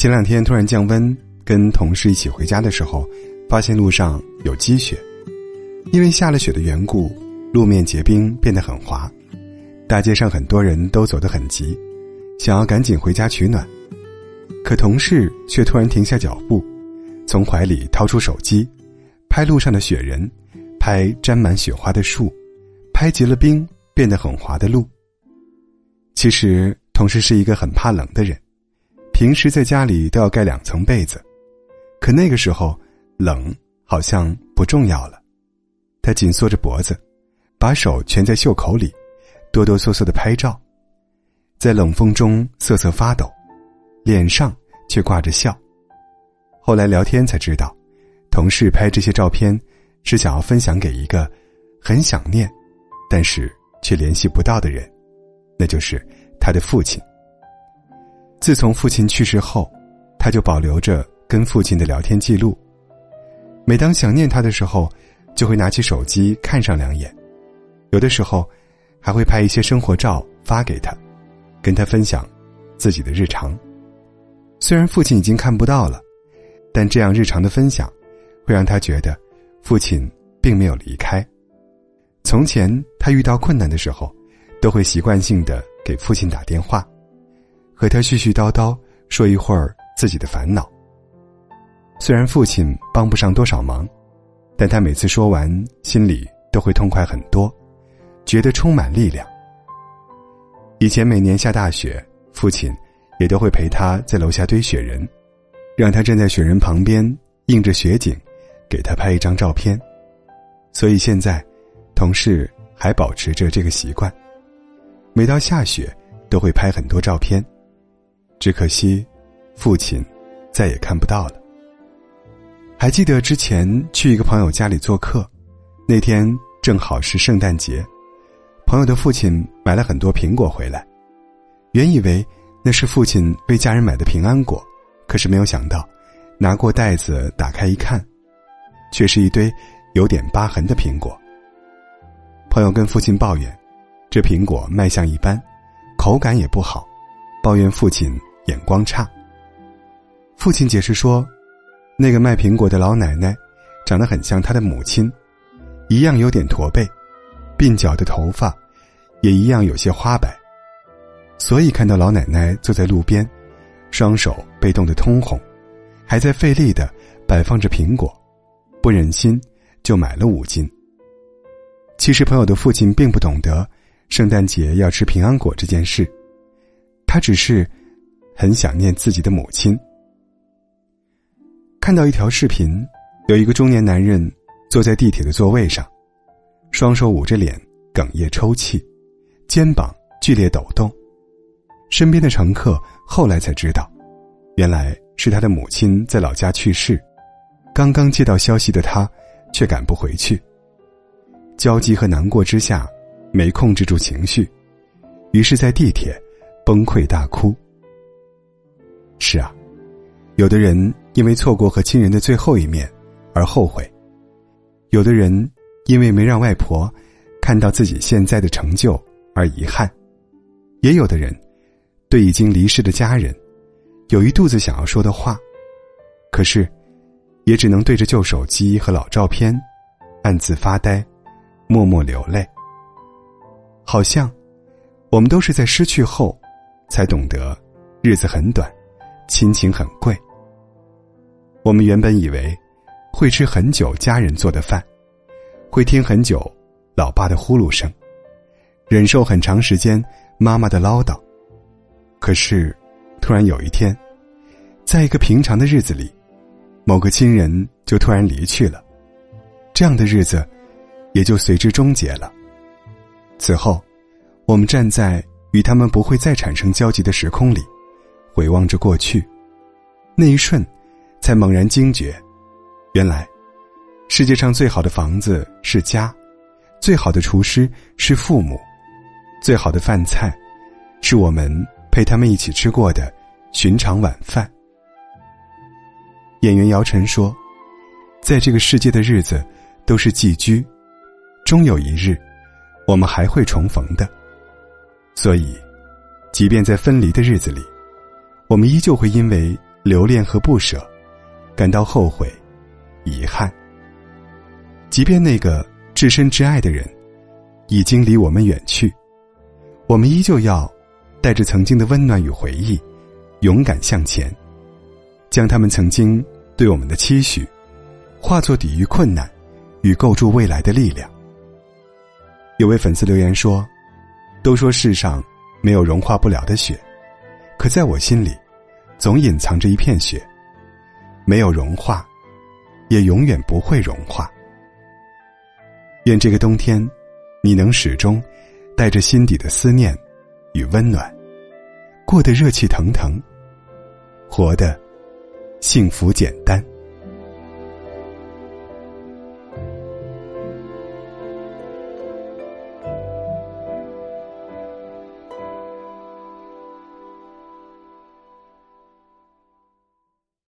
前两天突然降温，跟同事一起回家的时候，发现路上有积雪，因为下了雪的缘故，路面结冰变得很滑，大街上很多人都走得很急，想要赶紧回家取暖，可同事却突然停下脚步，从怀里掏出手机，拍路上的雪人，拍沾满雪花的树，拍结了冰变得很滑的路。其实，同事是一个很怕冷的人。平时在家里都要盖两层被子，可那个时候冷好像不重要了。他紧缩着脖子，把手蜷在袖口里，哆哆嗦嗦的拍照，在冷风中瑟瑟发抖，脸上却挂着笑。后来聊天才知道，同事拍这些照片是想要分享给一个很想念，但是却联系不到的人，那就是他的父亲。自从父亲去世后，他就保留着跟父亲的聊天记录。每当想念他的时候，就会拿起手机看上两眼，有的时候还会拍一些生活照发给他，跟他分享自己的日常。虽然父亲已经看不到了，但这样日常的分享，会让他觉得父亲并没有离开。从前他遇到困难的时候，都会习惯性的给父亲打电话。和他絮絮叨叨说一会儿自己的烦恼。虽然父亲帮不上多少忙，但他每次说完，心里都会痛快很多，觉得充满力量。以前每年下大雪，父亲也都会陪他在楼下堆雪人，让他站在雪人旁边，映着雪景，给他拍一张照片。所以现在，同事还保持着这个习惯，每到下雪都会拍很多照片。只可惜，父亲再也看不到了。还记得之前去一个朋友家里做客，那天正好是圣诞节，朋友的父亲买了很多苹果回来，原以为那是父亲为家人买的平安果，可是没有想到，拿过袋子打开一看，却是一堆有点疤痕的苹果。朋友跟父亲抱怨，这苹果卖相一般，口感也不好，抱怨父亲。眼光差。父亲解释说，那个卖苹果的老奶奶，长得很像他的母亲，一样有点驼背，鬓角的头发，也一样有些花白。所以看到老奶奶坐在路边，双手被冻得通红，还在费力的摆放着苹果，不忍心就买了五斤。其实朋友的父亲并不懂得圣诞节要吃平安果这件事，他只是。很想念自己的母亲。看到一条视频，有一个中年男人坐在地铁的座位上，双手捂着脸，哽咽抽泣，肩膀剧烈抖动。身边的乘客后来才知道，原来是他的母亲在老家去世，刚刚接到消息的他却赶不回去。焦急和难过之下，没控制住情绪，于是，在地铁崩溃大哭。是啊，有的人因为错过和亲人的最后一面而后悔，有的人因为没让外婆看到自己现在的成就而遗憾，也有的人对已经离世的家人有一肚子想要说的话，可是也只能对着旧手机和老照片暗自发呆，默默流泪。好像我们都是在失去后才懂得日子很短。亲情很贵。我们原本以为会吃很久家人做的饭，会听很久老爸的呼噜声，忍受很长时间妈妈的唠叨。可是，突然有一天，在一个平常的日子里，某个亲人就突然离去了，这样的日子也就随之终结了。此后，我们站在与他们不会再产生交集的时空里。回望着过去，那一瞬，才猛然惊觉，原来，世界上最好的房子是家，最好的厨师是父母，最好的饭菜，是我们陪他们一起吃过的寻常晚饭。演员姚晨说：“在这个世界的日子都是寄居，终有一日，我们还会重逢的。所以，即便在分离的日子里。”我们依旧会因为留恋和不舍，感到后悔、遗憾。即便那个至深至爱的人已经离我们远去，我们依旧要带着曾经的温暖与回忆，勇敢向前，将他们曾经对我们的期许，化作抵御困难与构筑未来的力量。有位粉丝留言说：“都说世上没有融化不了的雪，可在我心里，总隐藏着一片雪，没有融化，也永远不会融化。愿这个冬天，你能始终带着心底的思念与温暖，过得热气腾腾，活得幸福简单。”